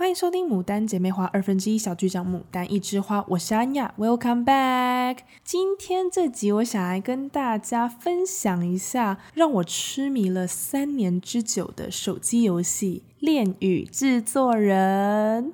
欢迎收听《牡丹姐妹花》二分之一小剧场《牡丹一枝花》，我是安雅，Welcome back。今天这集我想来跟大家分享一下让我痴迷了三年之久的手机游戏《恋与制作人》。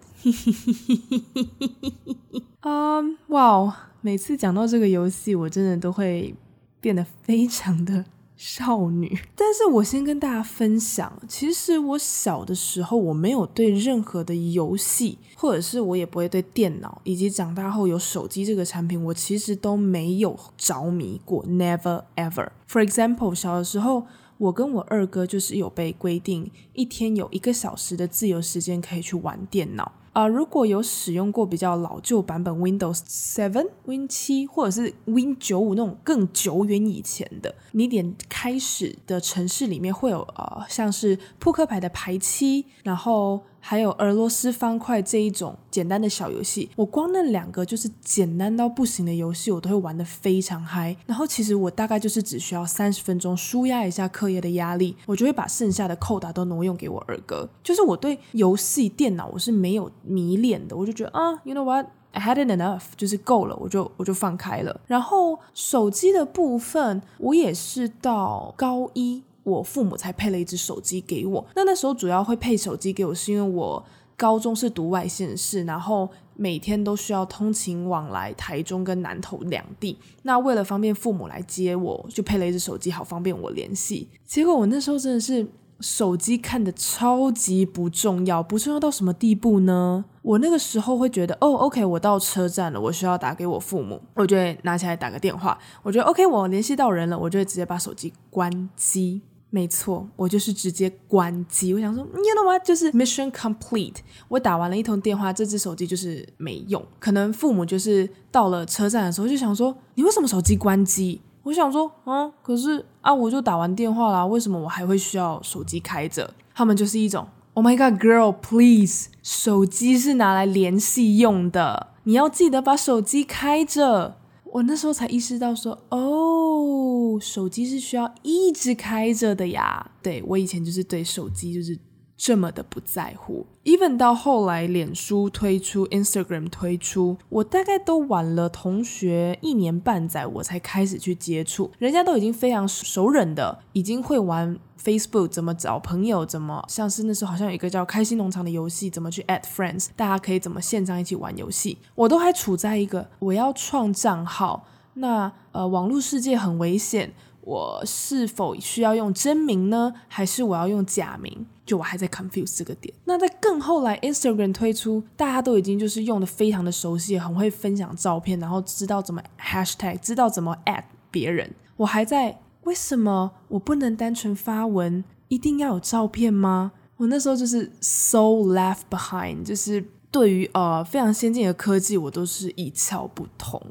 嗯，哇，每次讲到这个游戏，我真的都会变得非常的。少女，但是我先跟大家分享，其实我小的时候我没有对任何的游戏，或者是我也不会对电脑，以及长大后有手机这个产品，我其实都没有着迷过，never ever。For example，小的时候，我跟我二哥就是有被规定一天有一个小时的自由时间可以去玩电脑。啊、如果有使用过比较老旧版本 Windows Seven、Win 七或者是 Win 九五那种更久远以前的，你点开始的城市里面会有呃，像是扑克牌的牌七，然后。还有俄罗斯方块这一种简单的小游戏，我光那两个就是简单到不行的游戏，我都会玩得非常嗨。然后其实我大概就是只需要三十分钟舒压一下课业的压力，我就会把剩下的扣打都挪用给我二哥。就是我对游戏电脑我是没有迷恋的，我就觉得啊，you know what，I had it enough，就是够了，我就我就放开了。然后手机的部分，我也是到高一。我父母才配了一只手机给我。那那时候主要会配手机给我，是因为我高中是读外县市，然后每天都需要通勤往来台中跟南投两地。那为了方便父母来接我，就配了一只手机，好方便我联系。结果我那时候真的是手机看得超级不重要，不重要到什么地步呢？我那个时候会觉得，哦，OK，我到车站了，我需要打给我父母，我就会拿起来打个电话。我觉得 OK，我联系到人了，我就会直接把手机关机。没错，我就是直接关机。我想说，你知道吗？就是 mission complete。我打完了一通电话，这只手机就是没用。可能父母就是到了车站的时候就想说，你为什么手机关机？我想说，嗯，可是啊，我就打完电话啦，为什么我还会需要手机开着？他们就是一种，Oh my God, girl, please，手机是拿来联系用的，你要记得把手机开着。我那时候才意识到说，哦，手机是需要一直开着的呀。对，我以前就是对手机就是这么的不在乎。Even 到后来，脸书推出，Instagram 推出，我大概都晚了同学一年半载，我才开始去接触。人家都已经非常熟稔的，已经会玩。Facebook 怎么找朋友？怎么像是那时候好像有一个叫开心农场的游戏，怎么去 add friends？大家可以怎么线上一起玩游戏？我都还处在一个我要创账号，那呃网络世界很危险，我是否需要用真名呢？还是我要用假名？就我还在 confuse 这个点。那在更后来，Instagram 推出，大家都已经就是用的非常的熟悉，很会分享照片，然后知道怎么 hashtag，知道怎么 at 别人。我还在。为什么我不能单纯发文？一定要有照片吗？我那时候就是 so left behind，就是对于呃非常先进的科技，我都是一窍不通。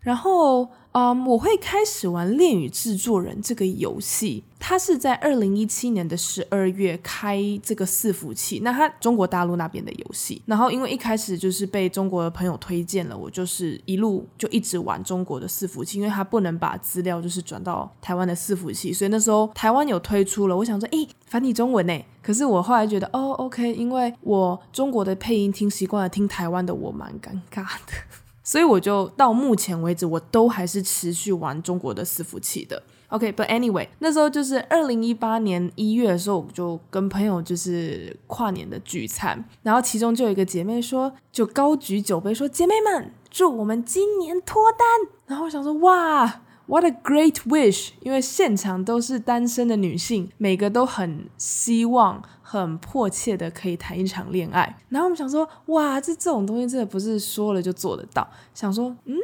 然后。嗯我会开始玩《恋与制作人》这个游戏。它是在二零一七年的十二月开这个伺服器，那它中国大陆那边的游戏。然后因为一开始就是被中国的朋友推荐了，我就是一路就一直玩中国的伺服器，因为它不能把资料就是转到台湾的伺服器，所以那时候台湾有推出了，我想说，诶，繁体中文呢？可是我后来觉得，哦，OK，因为我中国的配音听习惯了，听台湾的我蛮尴尬的。所以我就到目前为止，我都还是持续玩中国的伺服器的。OK，but、anyway，那时候就是二零一八年一月的时候，我就跟朋友就是跨年的聚餐，然后其中就有一个姐妹说，就高举酒杯说：“姐妹们，祝我们今年脱单。”然后我想说：“哇。” What a great wish！因为现场都是单身的女性，每个都很希望、很迫切的可以谈一场恋爱。然后我们想说，哇，这这种东西真的不是说了就做得到。想说，嗯，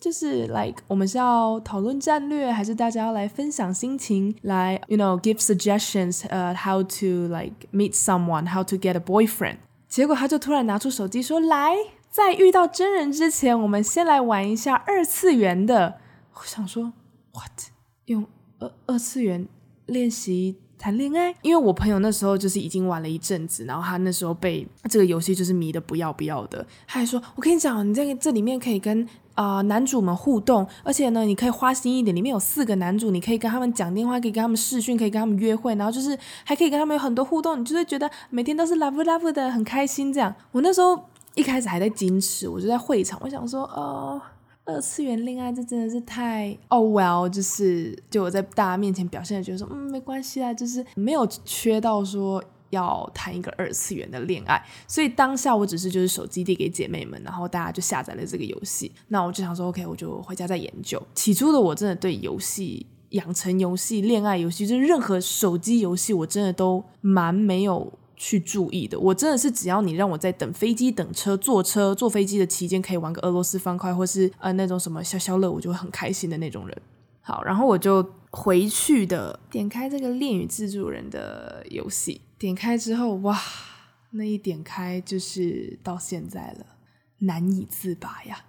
就是 like 我们是要讨论战略，还是大家要来分享心情，来 you know give suggestions，呃、uh，how to like meet someone，how to get a boyfriend。结果他就突然拿出手机说，来，在遇到真人之前，我们先来玩一下二次元的。我想说，what？用二二次元练习谈恋爱？因为我朋友那时候就是已经玩了一阵子，然后他那时候被这个游戏就是迷得不要不要的。他还说，我跟你讲，你在这里面可以跟啊、男主们互动，而且呢，你可以花心一点，里面有四个男主，你可以跟他们讲电话，可以跟他们视讯，可以跟他们约会，然后就是还可以跟他们有很多互动，你就会觉得每天都是 love love 的，很开心这样。我那时候一开始还在矜持，我就在会场，我想说，哦。二次元恋爱这真的是太哦、，Well，就是就我在大家面前表现的，觉得说嗯没关系啊，就是没有缺到说要谈一个二次元的恋爱，所以当下我只是就是手机递给姐妹们，然后大家就下载了这个游戏，那我就想说 OK，我就回家再研究。起初的我真的对游戏、养成游戏、恋爱游戏，就是任何手机游戏，我真的都蛮没有。去注意的，我真的是只要你让我在等飞机、等车、坐车、坐飞机的期间，可以玩个俄罗斯方块，或是呃那种什么消消乐，我就会很开心的那种人。好，然后我就回去的点开这个《恋与制作人》的游戏，点开之后，哇，那一点开就是到现在了，难以自拔呀！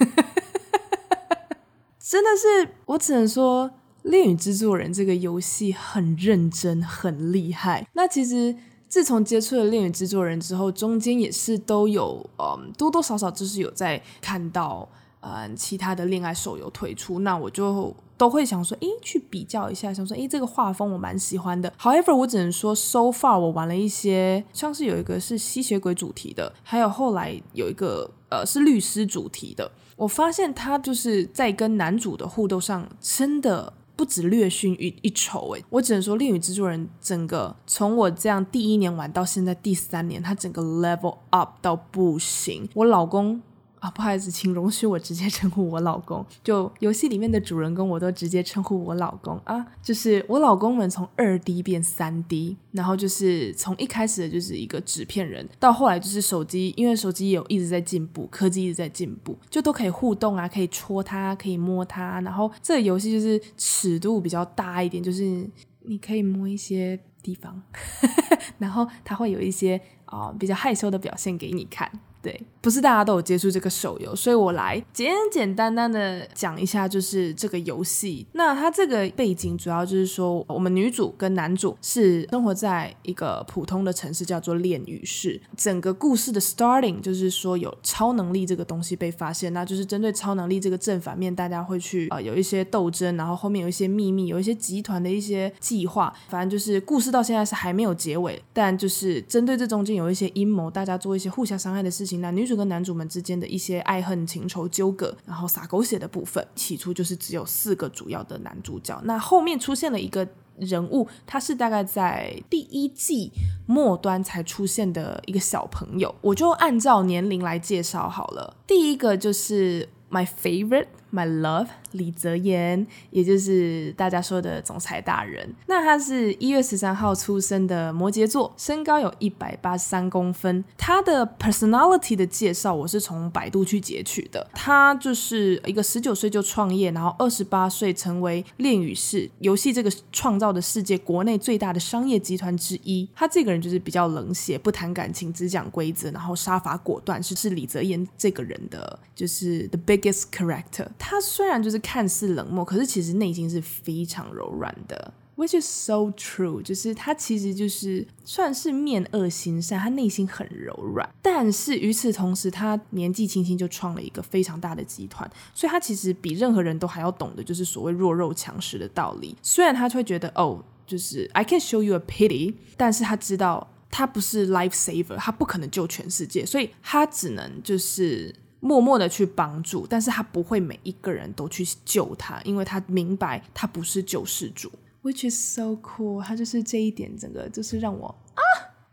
真的是，我只能说，《恋与制作人》这个游戏很认真，很厉害。那其实。自从接触了恋与制作人之后，中间也是都有，嗯，多多少少就是有在看到，嗯，其他的恋爱手游推出，那我就都会想说，诶，去比较一下，想说，诶，这个画风我蛮喜欢的。However，我只能说，so far 我玩了一些，像是有一个是吸血鬼主题的，还有后来有一个，呃，是律师主题的，我发现他就是在跟男主的互动上，真的。不止略逊于一筹诶，我只能说《恋与制作人》整个从我这样第一年玩到现在第三年，他整个 level up 到不行。我老公。啊，不好意思，请容许我直接称呼我老公。就游戏里面的主人公，我都直接称呼我老公啊。就是我老公们从二 D 变三 D，然后就是从一开始的就是一个纸片人，到后来就是手机，因为手机有一直在进步，科技一直在进步，就都可以互动啊，可以戳它，可以摸它。然后这个游戏就是尺度比较大一点，就是你可以摸一些地方，然后它会有一些啊、比较害羞的表现给你看。对，不是大家都有接触这个手游，所以我来简简单单的讲一下，就是这个游戏。那它这个背景主要就是说，我们女主跟男主是生活在一个普通的城市，叫做炼狱市。整个故事的 starting 就是说有超能力这个东西被发现，那就是针对超能力这个正反面，大家会去呃有一些斗争，然后后面有一些秘密，有一些集团的一些计划。反正就是故事到现在是还没有结尾，但就是针对这中间有一些阴谋，大家做一些互相伤害的事情。男女主跟男主们之间的一些爱恨情仇纠葛，然后撒狗血的部分，起初就是只有四个主要的男主角。那后面出现了一个人物，他是大概在第一季末端才出现的一个小朋友，我就按照年龄来介绍好了。第一个就是 my favorite。My love，李泽言，也就是大家说的总裁大人。那他是一月十三号出生的摩羯座，身高有一百八十三公分。他的 personality 的介绍，我是从百度去截取的。他就是一个十九岁就创业，然后二十八岁成为恋与市游戏这个创造的世界国内最大的商业集团之一。他这个人就是比较冷血，不谈感情，只讲规则，然后杀伐果断，是是李泽言这个人的就是 the biggest character。他虽然就是看似冷漠，可是其实内心是非常柔软的，which is so true。就是他其实就是算是面恶心善，他内心很柔软。但是与此同时，他年纪轻轻就创了一个非常大的集团，所以他其实比任何人都还要懂得就是所谓弱肉强食的道理。虽然他会觉得哦，就是 I can show you a pity，但是他知道他不是 life saver，他不可能救全世界，所以他只能就是。默默的去帮助，但是他不会每一个人都去救他，因为他明白他不是救世主，which is so cool。他就是这一点，整个就是让我啊，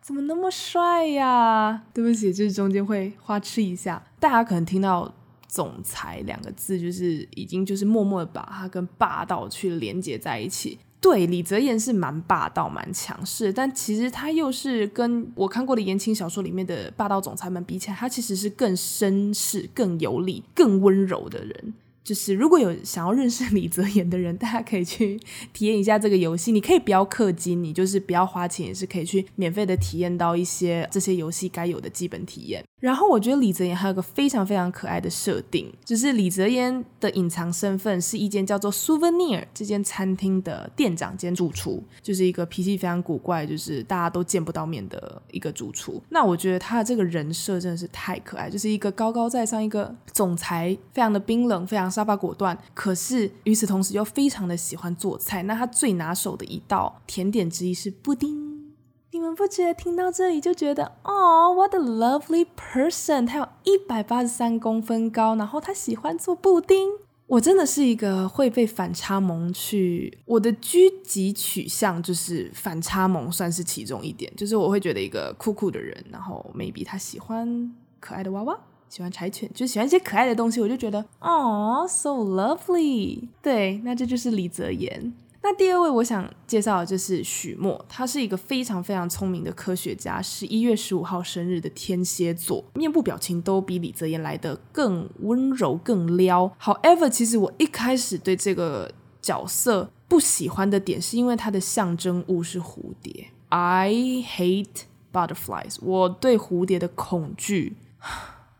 怎么那么帅呀？对不起，就是中间会花痴一下。大家可能听到“总裁”两个字，就是已经就是默默的把他跟霸道去连接在一起。对，李泽言是蛮霸道、蛮强势，但其实他又是跟我看过的言情小说里面的霸道总裁们比起来，他其实是更绅士、更有礼、更温柔的人。就是如果有想要认识李泽言的人，大家可以去体验一下这个游戏。你可以不要氪金，你就是不要花钱，也是可以去免费的体验到一些这些游戏该有的基本体验。然后我觉得李泽言还有个非常非常可爱的设定，就是李泽言的隐藏身份是一间叫做 Souvenir 这间餐厅的店长兼主厨，就是一个脾气非常古怪，就是大家都见不到面的一个主厨。那我觉得他的这个人设真的是太可爱，就是一个高高在上一个总裁，非常的冰冷，非常。杀伐果断，可是与此同时又非常的喜欢做菜。那他最拿手的一道甜点之一是布丁。你们不觉得听到这里就觉得哦，what a lovely person！他有一百八十三公分高，然后他喜欢做布丁。我真的是一个会被反差萌去，我的狙击取向就是反差萌，算是其中一点。就是我会觉得一个酷酷的人，然后 maybe 他喜欢可爱的娃娃。喜欢柴犬，就喜欢一些可爱的东西，我就觉得哦，so lovely。对，那这就是李泽言。那第二位我想介绍的就是许墨，他是一个非常非常聪明的科学家，十一月十五号生日的天蝎座，面部表情都比李泽言来得更温柔、更撩。However，其实我一开始对这个角色不喜欢的点，是因为它的象征物是蝴蝶。I hate butterflies，我对蝴蝶的恐惧。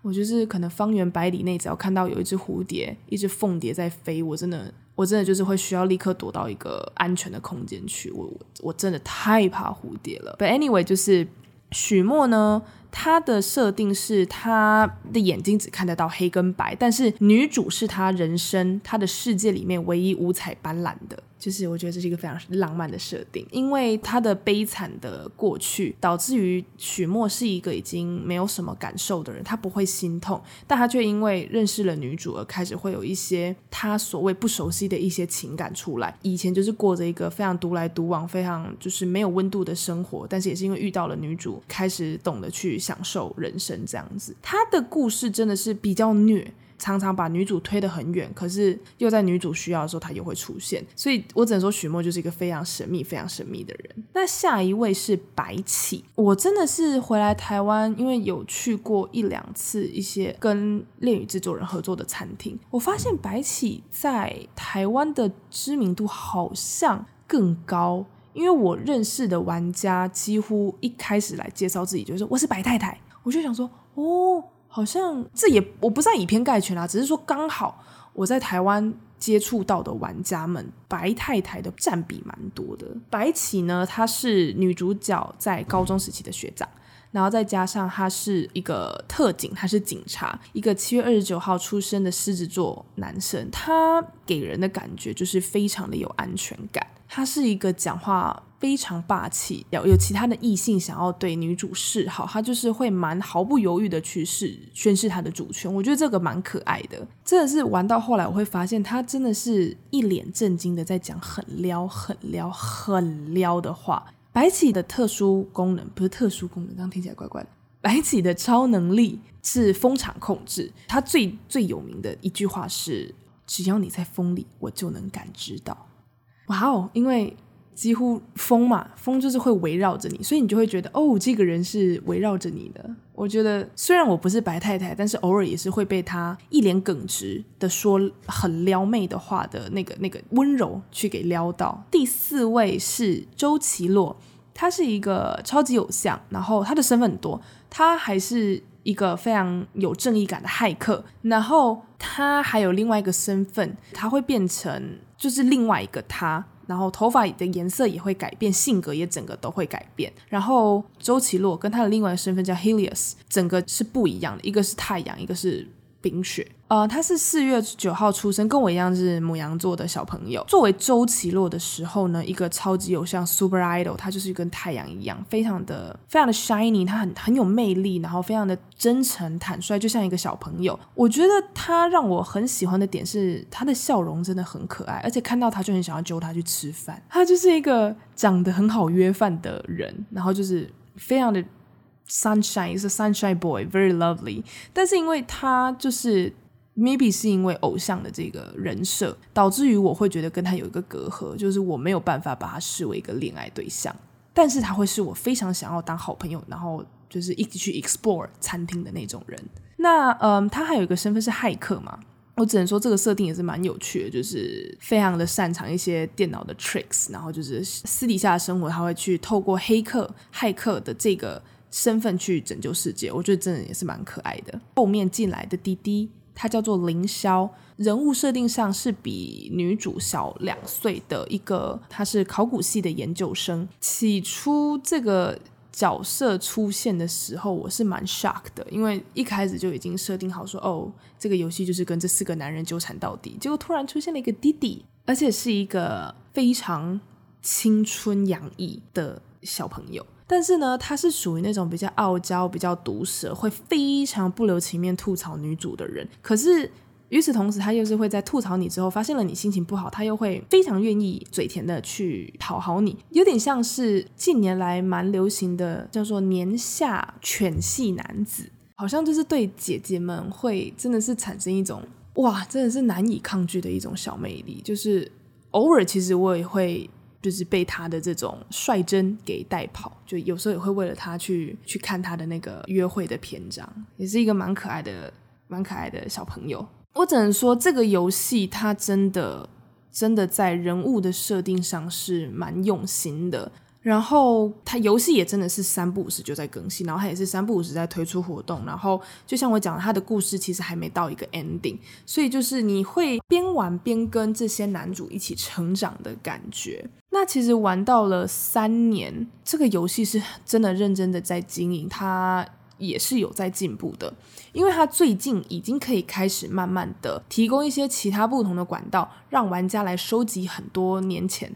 我就是可能方圆百里内，只要看到有一只蝴蝶、一只凤蝶在飞，我真的，我真的就是会需要立刻躲到一个安全的空间去。我我我真的太怕蝴蝶了。But anyway，就是许墨呢。他的设定是他的眼睛只看得到黑跟白，但是女主是他人生他的世界里面唯一五彩斑斓的，就是我觉得这是一个非常浪漫的设定，因为他的悲惨的过去导致于许墨是一个已经没有什么感受的人，他不会心痛，但他却因为认识了女主而开始会有一些他所谓不熟悉的一些情感出来。以前就是过着一个非常独来独往、非常就是没有温度的生活，但是也是因为遇到了女主，开始懂得去。享受人生这样子，他的故事真的是比较虐，常常把女主推得很远，可是又在女主需要的时候，他又会出现。所以我只能说，许墨就是一个非常神秘、非常神秘的人。那下一位是白起，我真的是回来台湾，因为有去过一两次一些跟恋与制作人合作的餐厅，我发现白起在台湾的知名度好像更高。因为我认识的玩家几乎一开始来介绍自己就是说我是白太太，我就想说哦，好像这也我不是以偏概全啦，只是说刚好我在台湾接触到的玩家们，白太太的占比蛮多的。白起呢，她是女主角在高中时期的学长。然后再加上他是一个特警，他是警察，一个七月二十九号出生的狮子座男生，他给人的感觉就是非常的有安全感。他是一个讲话非常霸气，有有其他的异性想要对女主示好，他就是会蛮毫不犹豫的去示宣示他的主权。我觉得这个蛮可爱的，真的是玩到后来我会发现他真的是一脸震惊的在讲很撩、很撩、很撩的话。白起的特殊功能不是特殊功能，这样听起来怪怪的。白起的超能力是风场控制，他最最有名的一句话是：“只要你在风里，我就能感知到。”哇哦，因为。几乎风嘛，风就是会围绕着你，所以你就会觉得哦，这个人是围绕着你的。我觉得虽然我不是白太太，但是偶尔也是会被他一脸耿直的说很撩妹的话的那个那个温柔去给撩到。第四位是周棋洛，他是一个超级偶像，然后他的身份很多，他还是一个非常有正义感的骇客，然后他还有另外一个身份，他会变成就是另外一个他。然后头发的颜色也会改变，性格也整个都会改变。然后周棋洛跟他的另外一个身份叫 Helios，整个是不一样的，一个是太阳，一个是冰雪。呃，他是四月九号出生，跟我一样是母羊座的小朋友。作为周棋洛的时候呢，一个超级偶像 Super Idol，他就是跟太阳一样，非常的非常的 shiny，他很很有魅力，然后非常的真诚坦率，就像一个小朋友。我觉得他让我很喜欢的点是他的笑容真的很可爱，而且看到他就很想要揪他去吃饭。他就是一个长得很好约饭的人，然后就是非常的 sunshine，is a sunshine boy，very lovely。但是因为他就是。Maybe 是因为偶像的这个人设，导致于我会觉得跟他有一个隔阂，就是我没有办法把他视为一个恋爱对象，但是他会是我非常想要当好朋友，然后就是一起去 explore 餐厅的那种人。那嗯，他还有一个身份是骇客嘛，我只能说这个设定也是蛮有趣的，就是非常的擅长一些电脑的 tricks，然后就是私底下的生活他会去透过黑客、骇客的这个身份去拯救世界，我觉得真的也是蛮可爱的。后面进来的滴滴，他叫做凌霄，人物设定上是比女主小两岁的一个，他是考古系的研究生。起初这个。角色出现的时候，我是蛮 shock 的，因为一开始就已经设定好说，哦，这个游戏就是跟这四个男人纠缠到底。结果突然出现了一个弟弟，而且是一个非常青春洋溢的小朋友。但是呢，他是属于那种比较傲娇、比较毒舌，会非常不留情面吐槽女主的人。可是。与此同时，他又是会在吐槽你之后，发现了你心情不好，他又会非常愿意嘴甜的去讨好你，有点像是近年来蛮流行的叫做年下犬系男子，好像就是对姐姐们会真的是产生一种哇，真的是难以抗拒的一种小魅力。就是偶尔其实我也会就是被他的这种率真给带跑，就有时候也会为了他去去看他的那个约会的篇章，也是一个蛮可爱的蛮可爱的小朋友。我只能说，这个游戏它真的真的在人物的设定上是蛮用心的。然后它游戏也真的是三不五时就在更新，然后它也是三不五时在推出活动。然后就像我讲的，它的故事其实还没到一个 ending，所以就是你会边玩边跟这些男主一起成长的感觉。那其实玩到了三年，这个游戏是真的认真的在经营它。也是有在进步的，因为它最近已经可以开始慢慢的提供一些其他不同的管道，让玩家来收集很多年前，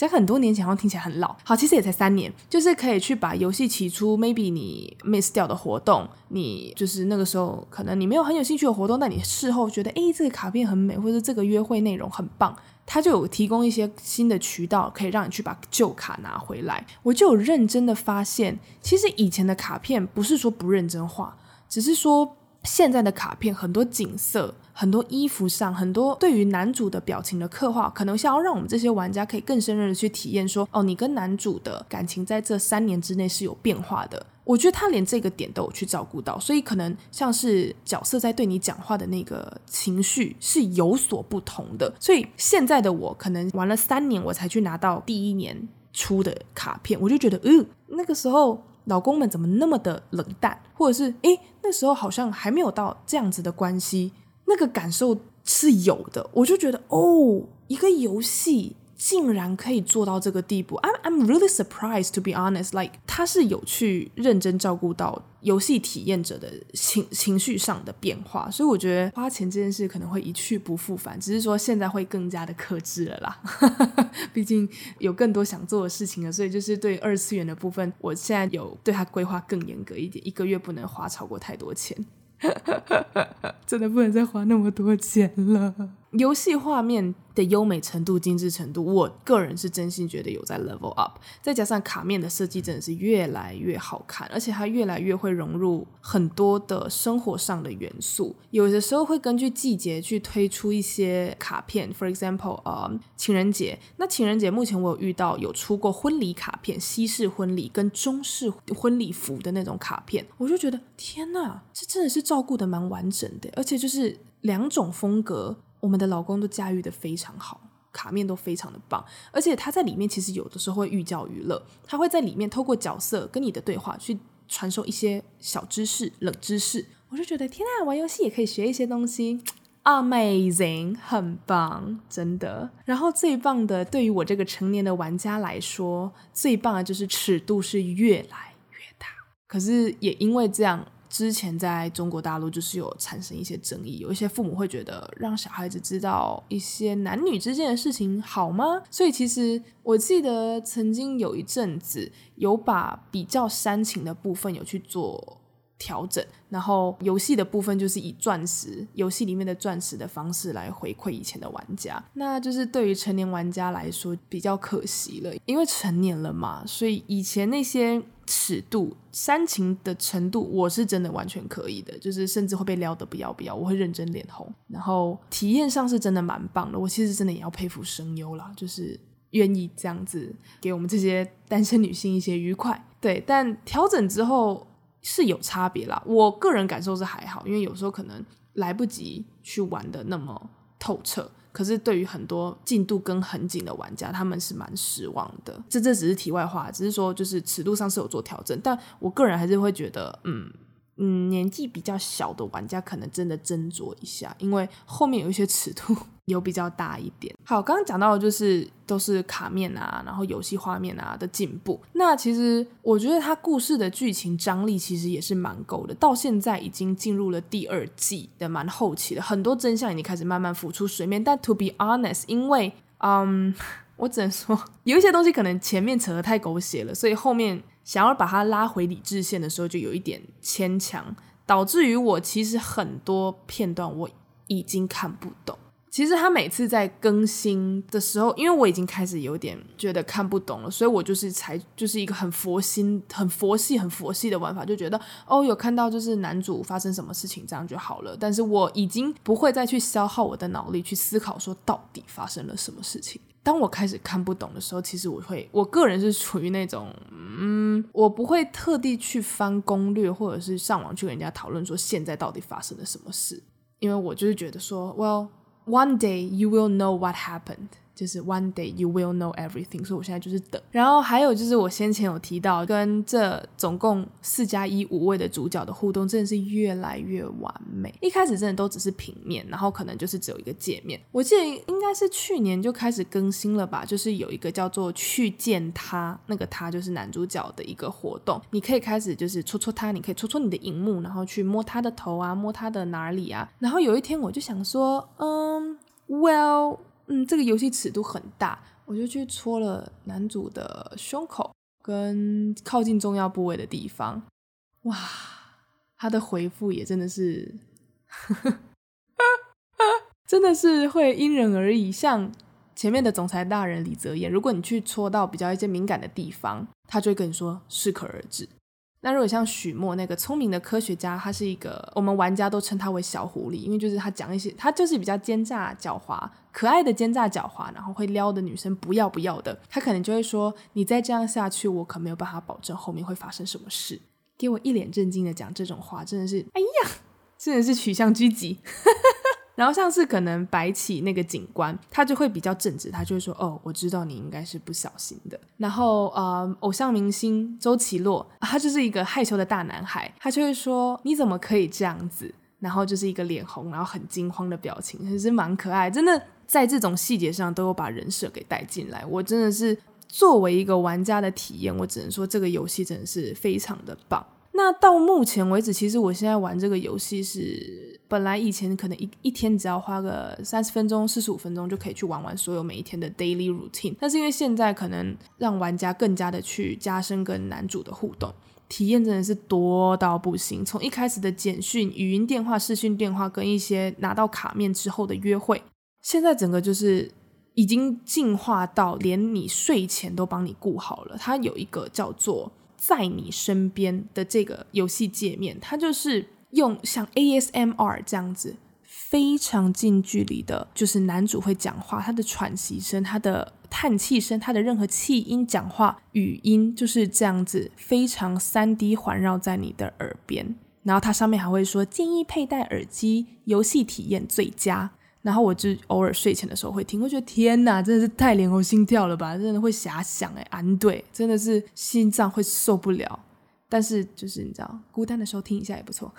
在很多年前好像听起来很老，好，其实也才三年，就是可以去把游戏起初 maybe 你 miss 掉的活动，你就是那个时候可能你没有很有兴趣的活动，但你事后觉得，诶，这个卡片很美，或者这个约会内容很棒。他就有提供一些新的渠道，可以让你去把旧卡拿回来。我就有认真的发现，其实以前的卡片不是说不认真画，只是说现在的卡片很多景色、很多衣服上、很多对于男主的表情的刻画，可能想要让我们这些玩家可以更深入的去体验说，哦，你跟男主的感情在这三年之内是有变化的。我觉得他连这个点都有去照顾到，所以可能像是角色在对你讲话的那个情绪是有所不同的。所以现在的我可能玩了三年，我才去拿到第一年出的卡片，我就觉得，嗯，那个时候老公们怎么那么的冷淡，或者是，诶，那时候好像还没有到这样子的关系，那个感受是有的。我就觉得，哦，一个游戏。竟然可以做到这个地步，I'm I'm really surprised to be honest. Like 他是有去认真照顾到游戏体验者的情情绪上的变化，所以我觉得花钱这件事可能会一去不复返，只是说现在会更加的克制了啦。毕竟有更多想做的事情了，所以就是对二次元的部分，我现在有对他规划更严格一点，一个月不能花超过太多钱，真的不能再花那么多钱了。游戏画面的优美程度、精致程度，我个人是真心觉得有在 level up。再加上卡面的设计真的是越来越好看，而且它越来越会融入很多的生活上的元素。有的时候会根据季节去推出一些卡片，for example，呃，情人节。那情人节目前我有遇到有出过婚礼卡片，西式婚礼跟中式婚礼服的那种卡片，我就觉得天哪，这真的是照顾得蛮完整的，而且就是两种风格。我们的老公都驾驭得非常好，卡面都非常的棒，而且他在里面其实有的时候会寓教于乐，他会在里面透过角色跟你的对话去传授一些小知识、冷知识。我就觉得天啊，玩游戏也可以学一些东西，Amazing，很棒，真的。然后最棒的，对于我这个成年的玩家来说，最棒的就是尺度是越来越大。可是也因为这样。之前在中国大陆就是有产生一些争议，有一些父母会觉得让小孩子知道一些男女之间的事情好吗？所以其实我记得曾经有一阵子有把比较煽情的部分有去做调整，然后游戏的部分就是以钻石游戏里面的钻石的方式来回馈以前的玩家，那就是对于成年玩家来说比较可惜了，因为成年了嘛，所以以前那些。尺度煽情的程度，我是真的完全可以的，就是甚至会被撩得不要不要，我会认真脸红。然后体验上是真的蛮棒的，我其实真的也要佩服声优啦，就是愿意这样子给我们这些单身女性一些愉快。对，但调整之后是有差别啦。我个人感受是还好，因为有时候可能来不及去玩的那么透彻。可是对于很多进度跟很紧的玩家，他们是蛮失望的。这这只是题外话，只是说就是尺度上是有做调整，但我个人还是会觉得，嗯嗯，年纪比较小的玩家可能真的斟酌一下，因为后面有一些尺度。有比较大一点。好，刚刚讲到的就是都是卡面啊，然后游戏画面啊的进步。那其实我觉得它故事的剧情张力其实也是蛮够的。到现在已经进入了第二季的蛮后期了，很多真相已经开始慢慢浮出水面。但 to be honest，因为嗯，我只能说有一些东西可能前面扯得太狗血了，所以后面想要把它拉回理智线的时候就有一点牵强，导致于我其实很多片段我已经看不懂。其实他每次在更新的时候，因为我已经开始有点觉得看不懂了，所以我就是才就是一个很佛心、很佛系、很佛系的玩法，就觉得哦，有看到就是男主发生什么事情这样就好了。但是我已经不会再去消耗我的脑力去思考说到底发生了什么事情。当我开始看不懂的时候，其实我会，我个人是处于那种，嗯，我不会特地去翻攻略或者是上网去跟人家讨论说现在到底发生了什么事，因为我就是觉得说，Well。One day you will know what happened. 就是 one day you will know everything，所以我现在就是等。然后还有就是我先前有提到，跟这总共四加一五位的主角的互动真的是越来越完美。一开始真的都只是平面，然后可能就是只有一个界面。我记得应该是去年就开始更新了吧，就是有一个叫做去见他，那个他就是男主角的一个活动，你可以开始就是戳戳他，你可以戳戳你的荧幕，然后去摸他的头啊，摸他的哪里啊。然后有一天我就想说，嗯，well。嗯，这个游戏尺度很大，我就去戳了男主的胸口跟靠近重要部位的地方。哇，他的回复也真的是，真的是会因人而异。像前面的总裁大人李泽言，如果你去戳到比较一些敏感的地方，他就会跟你说适可而止。那如果像许墨那个聪明的科学家，他是一个我们玩家都称他为小狐狸，因为就是他讲一些，他就是比较奸诈狡猾、可爱的奸诈狡猾，然后会撩的女生不要不要的，他可能就会说：“你再这样下去，我可没有办法保证后面会发生什么事。”给我一脸震惊的讲这种话，真的是，哎呀，真的是取向狙击。然后像是可能白起那个警官，他就会比较正直，他就会说：“哦，我知道你应该是不小心的。”然后呃，偶像明星周奇洛，他就是一个害羞的大男孩，他就会说：“你怎么可以这样子？”然后就是一个脸红，然后很惊慌的表情，其实蛮可爱。真的在这种细节上都有把人设给带进来。我真的是作为一个玩家的体验，我只能说这个游戏真的是非常的棒。那到目前为止，其实我现在玩这个游戏是，本来以前可能一一天只要花个三十分钟、四十五分钟就可以去玩完所有每一天的 daily routine，但是因为现在可能让玩家更加的去加深跟男主的互动体验，真的是多到不行。从一开始的简讯、语音电话、视讯电话，跟一些拿到卡面之后的约会，现在整个就是已经进化到连你睡前都帮你顾好了。它有一个叫做。在你身边的这个游戏界面，它就是用像 ASMR 这样子非常近距离的，就是男主会讲话，他的喘息声、他的叹气声、他的任何气音、讲话语音就是这样子，非常 3D 环绕在你的耳边，然后它上面还会说建议佩戴耳机，游戏体验最佳。然后我就偶尔睡前的时候会听，我觉得天哪，真的是太脸红心跳了吧，真的会遐想哎，安对，真的是心脏会受不了。但是就是你知道，孤单的时候听一下也不错。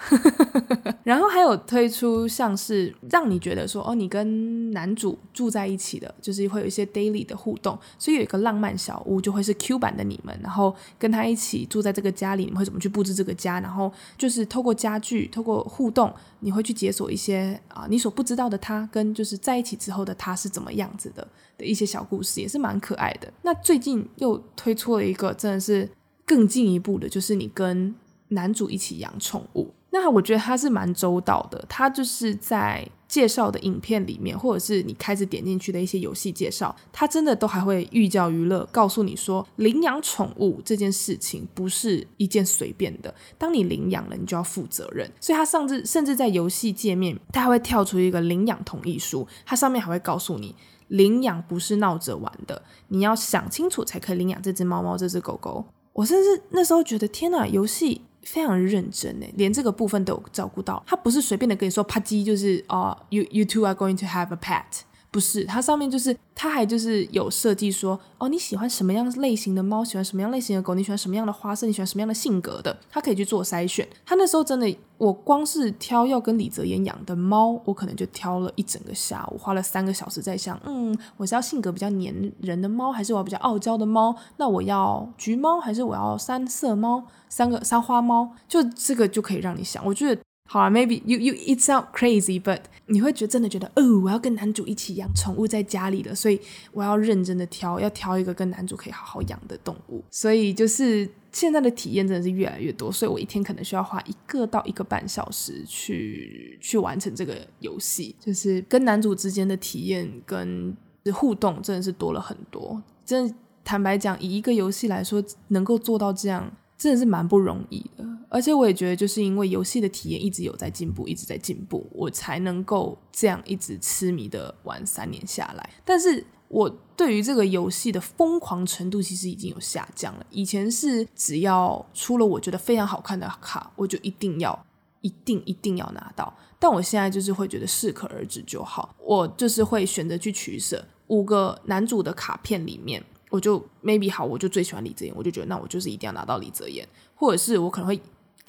然后还有推出像是让你觉得说哦，你跟男主住在一起的，就是会有一些 daily 的互动，所以有一个浪漫小屋就会是 Q 版的你们，然后跟他一起住在这个家里，你会怎么去布置这个家？然后就是透过家具，透过互动，你会去解锁一些啊你所不知道的他跟就是在一起之后的他是怎么样子的的一些小故事，也是蛮可爱的。那最近又推出了一个，真的是。更进一步的就是你跟男主一起养宠物，那我觉得他是蛮周到的。他就是在介绍的影片里面，或者是你开始点进去的一些游戏介绍，他真的都还会寓教于乐，告诉你说领养宠物这件事情不是一件随便的。当你领养了，你就要负责任。所以他甚至甚至在游戏界面，他还会跳出一个领养同意书，它上面还会告诉你，领养不是闹着玩的，你要想清楚才可以领养这只猫猫、这只狗狗。我甚至那时候觉得，天哪，游戏非常认真诶，连这个部分都有照顾到。他不是随便的跟你说，啪叽就是啊、，You you two are going to have a pet。不是，它上面就是，它还就是有设计说，哦，你喜欢什么样类型的猫，喜欢什么样类型的狗，你喜欢什么样的花色，你喜欢什么样的性格的，它可以去做筛选。它那时候真的，我光是挑要跟李泽言养的猫，我可能就挑了一整个下午，花了三个小时在想，嗯，我是要性格比较黏人的猫，还是我要比较傲娇的猫？那我要橘猫，还是我要三色猫？三个三花猫，就这个就可以让你想。我觉得。好啊，maybe you you it sound crazy，but 你会觉得真的觉得，哦，我要跟男主一起养宠物在家里了，所以我要认真的挑，要挑一个跟男主可以好好养的动物。所以就是现在的体验真的是越来越多，所以我一天可能需要花一个到一个半小时去去完成这个游戏，就是跟男主之间的体验跟互动真的是多了很多。真的坦白讲，以一个游戏来说，能够做到这样。真的是蛮不容易的，而且我也觉得，就是因为游戏的体验一直有在进步，一直在进步，我才能够这样一直痴迷的玩三年下来。但是我对于这个游戏的疯狂程度其实已经有下降了。以前是只要出了我觉得非常好看的卡，我就一定要、一定、一定要拿到。但我现在就是会觉得适可而止就好，我就是会选择去取舍五个男主的卡片里面。我就 maybe 好，我就最喜欢李泽言，我就觉得那我就是一定要拿到李泽言，或者是我可能会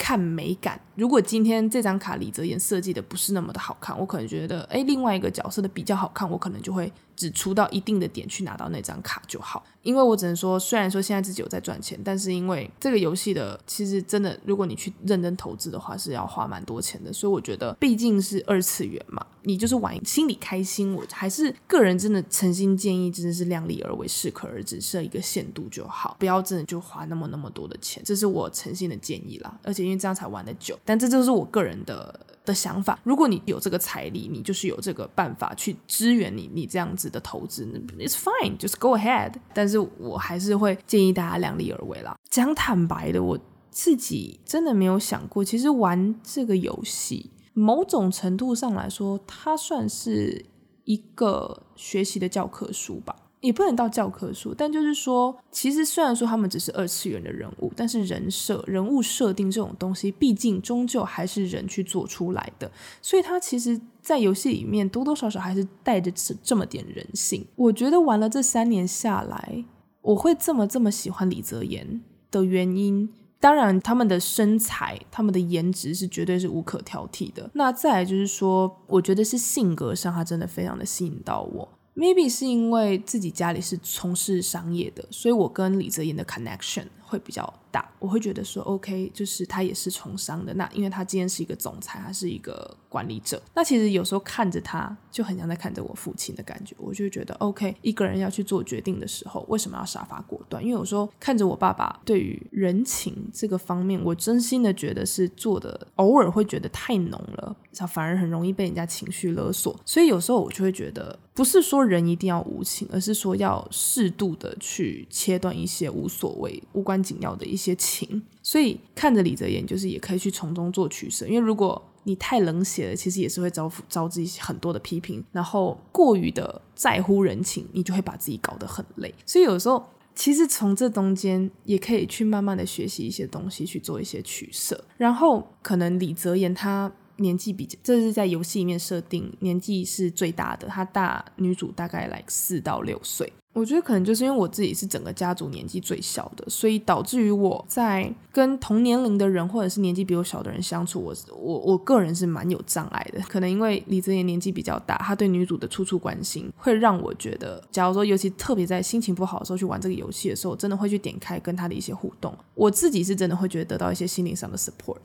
看美感。如果今天这张卡李泽言设计的不是那么的好看，我可能觉得哎，另外一个角色的比较好看，我可能就会。只出到一定的点去拿到那张卡就好，因为我只能说，虽然说现在自己有在赚钱，但是因为这个游戏的其实真的，如果你去认真投资的话，是要花蛮多钱的。所以我觉得，毕竟是二次元嘛，你就是玩心里开心，我还是个人真的诚心建议，真的是量力而为，适可而止，设一个限度就好，不要真的就花那么那么多的钱，这是我诚心的建议啦。而且因为这样才玩得久，但这就是我个人的。的想法，如果你有这个财力，你就是有这个办法去支援你，你这样子的投资，It's fine，just go ahead。但是我还是会建议大家量力而为啦。讲坦白的，我自己真的没有想过，其实玩这个游戏，某种程度上来说，它算是一个学习的教科书吧。也不能到教科书，但就是说，其实虽然说他们只是二次元的人物，但是人设、人物设定这种东西，毕竟终究还是人去做出来的，所以他其实，在游戏里面多多少少还是带着这这么点人性。我觉得玩了这三年下来，我会这么这么喜欢李泽言的原因，当然他们的身材、他们的颜值是绝对是无可挑剔的。那再就是说，我觉得是性格上，他真的非常的吸引到我。Maybe 是因为自己家里是从事商业的，所以我跟李泽言的 connection 会比较大，我会觉得说 OK，就是他也是从商的。那因为他今天是一个总裁，他是一个管理者。那其实有时候看着他，就很像在看着我父亲的感觉。我就觉得 OK，一个人要去做决定的时候，为什么要杀伐果断？因为有时候看着我爸爸对于人情这个方面，我真心的觉得是做的，偶尔会觉得太浓了，反而很容易被人家情绪勒索。所以有时候我就会觉得，不是说人一定要无情，而是说要适度的去切断一些无所谓、无关紧要的一些情，情所以看着李泽言，就是也可以去从中做取舍。因为如果你太冷血了，其实也是会招招致很多的批评。然后过于的在乎人情，你就会把自己搞得很累。所以有时候，其实从这中间也可以去慢慢的学习一些东西，去做一些取舍。然后可能李泽言他年纪比较，这是在游戏里面设定年纪是最大的，他大女主大概来四到六岁。我觉得可能就是因为我自己是整个家族年纪最小的，所以导致于我在跟同年龄的人或者是年纪比我小的人相处，我我我个人是蛮有障碍的。可能因为李泽言年纪比较大，他对女主的处处关心，会让我觉得，假如说尤其特别在心情不好的时候去玩这个游戏的时候，真的会去点开跟他的一些互动。我自己是真的会觉得得到一些心灵上的 support。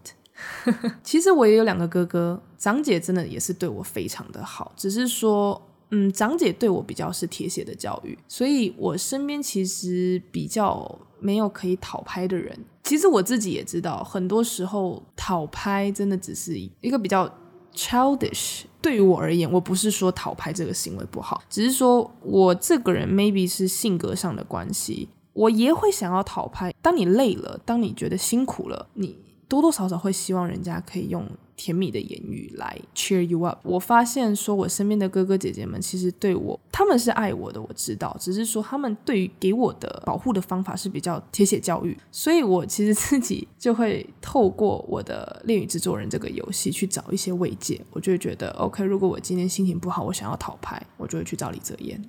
其实我也有两个哥哥，长姐真的也是对我非常的好，只是说。嗯，长姐对我比较是铁血的教育，所以我身边其实比较没有可以讨拍的人。其实我自己也知道，很多时候讨拍真的只是一个比较 childish。对于我而言，我不是说讨拍这个行为不好，只是说我这个人 maybe 是性格上的关系，我也会想要讨拍。当你累了，当你觉得辛苦了，你。多多少少会希望人家可以用甜蜜的言语来 cheer you up。我发现说，我身边的哥哥姐姐们其实对我，他们是爱我的，我知道，只是说他们对于给我的保护的方法是比较铁血教育，所以我其实自己就会透过我的恋与制作人这个游戏去找一些慰藉。我就会觉得，OK，如果我今天心情不好，我想要讨拍，我就会去找李泽言。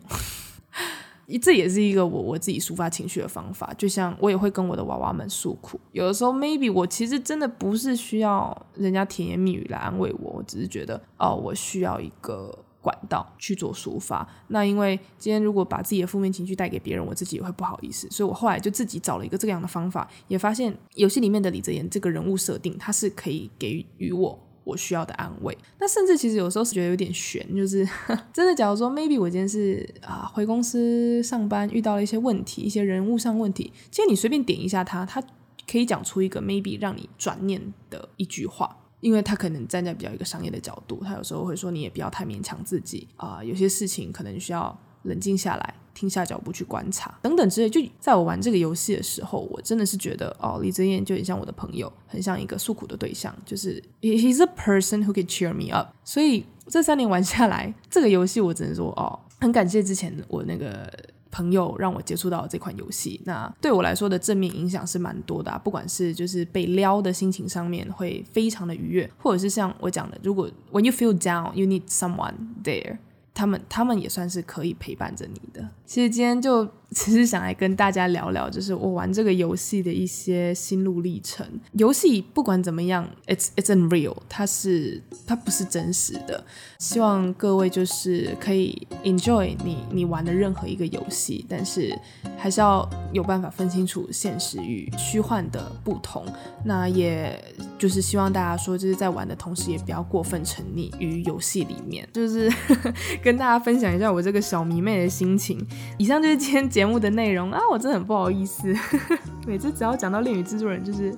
这也是一个我我自己抒发情绪的方法，就像我也会跟我的娃娃们诉苦。有的时候，maybe 我其实真的不是需要人家甜言蜜语来安慰我，我只是觉得哦，我需要一个管道去做抒发。那因为今天如果把自己的负面情绪带给别人，我自己也会不好意思，所以我后来就自己找了一个这样的方法，也发现游戏里面的李泽言这个人物设定，他是可以给予我。我需要的安慰，那甚至其实有时候是觉得有点悬，就是 真的。假如说 maybe 我今天是啊回公司上班遇到了一些问题，一些人物上问题，其实你随便点一下他，他可以讲出一个 maybe 让你转念的一句话，因为他可能站在比较一个商业的角度，他有时候会说你也不要太勉强自己啊，有些事情可能需要冷静下来。停下脚步去观察，等等之类。就在我玩这个游戏的时候，我真的是觉得哦，李泽言就很像我的朋友，很像一个诉苦的对象，就是 he's a person who can cheer me up。所以这三年玩下来，这个游戏我只能说哦，很感谢之前我那个朋友让我接触到这款游戏。那对我来说的正面影响是蛮多的啊，不管是就是被撩的心情上面会非常的愉悦，或者是像我讲的，如果 when you feel down, you need someone there。他们他们也算是可以陪伴着你的。其实今天就只是想来跟大家聊聊，就是我玩这个游戏的一些心路历程。游戏不管怎么样，it's it's unreal，它是它不是真实的。希望各位就是可以 enjoy 你你玩的任何一个游戏，但是还是要有办法分清楚现实与虚幻的不同。那也就是希望大家说，就是在玩的同时，也不要过分沉溺于游戏里面。就是 跟大家分享一下我这个小迷妹的心情。以上就是今天节目的内容啊，我真的很不好意思，每次只要讲到恋与制作人，就是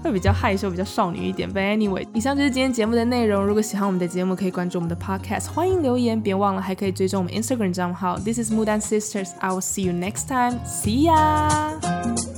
会比较害羞，比较少女一点。But anyway，以上就是今天节目的内容。如果喜欢我们的节目，可以关注我们的 podcast，欢迎留言，别忘了还可以追踪我们 Instagram 账号。This is Mudan Sisters，I will see you next time，see ya。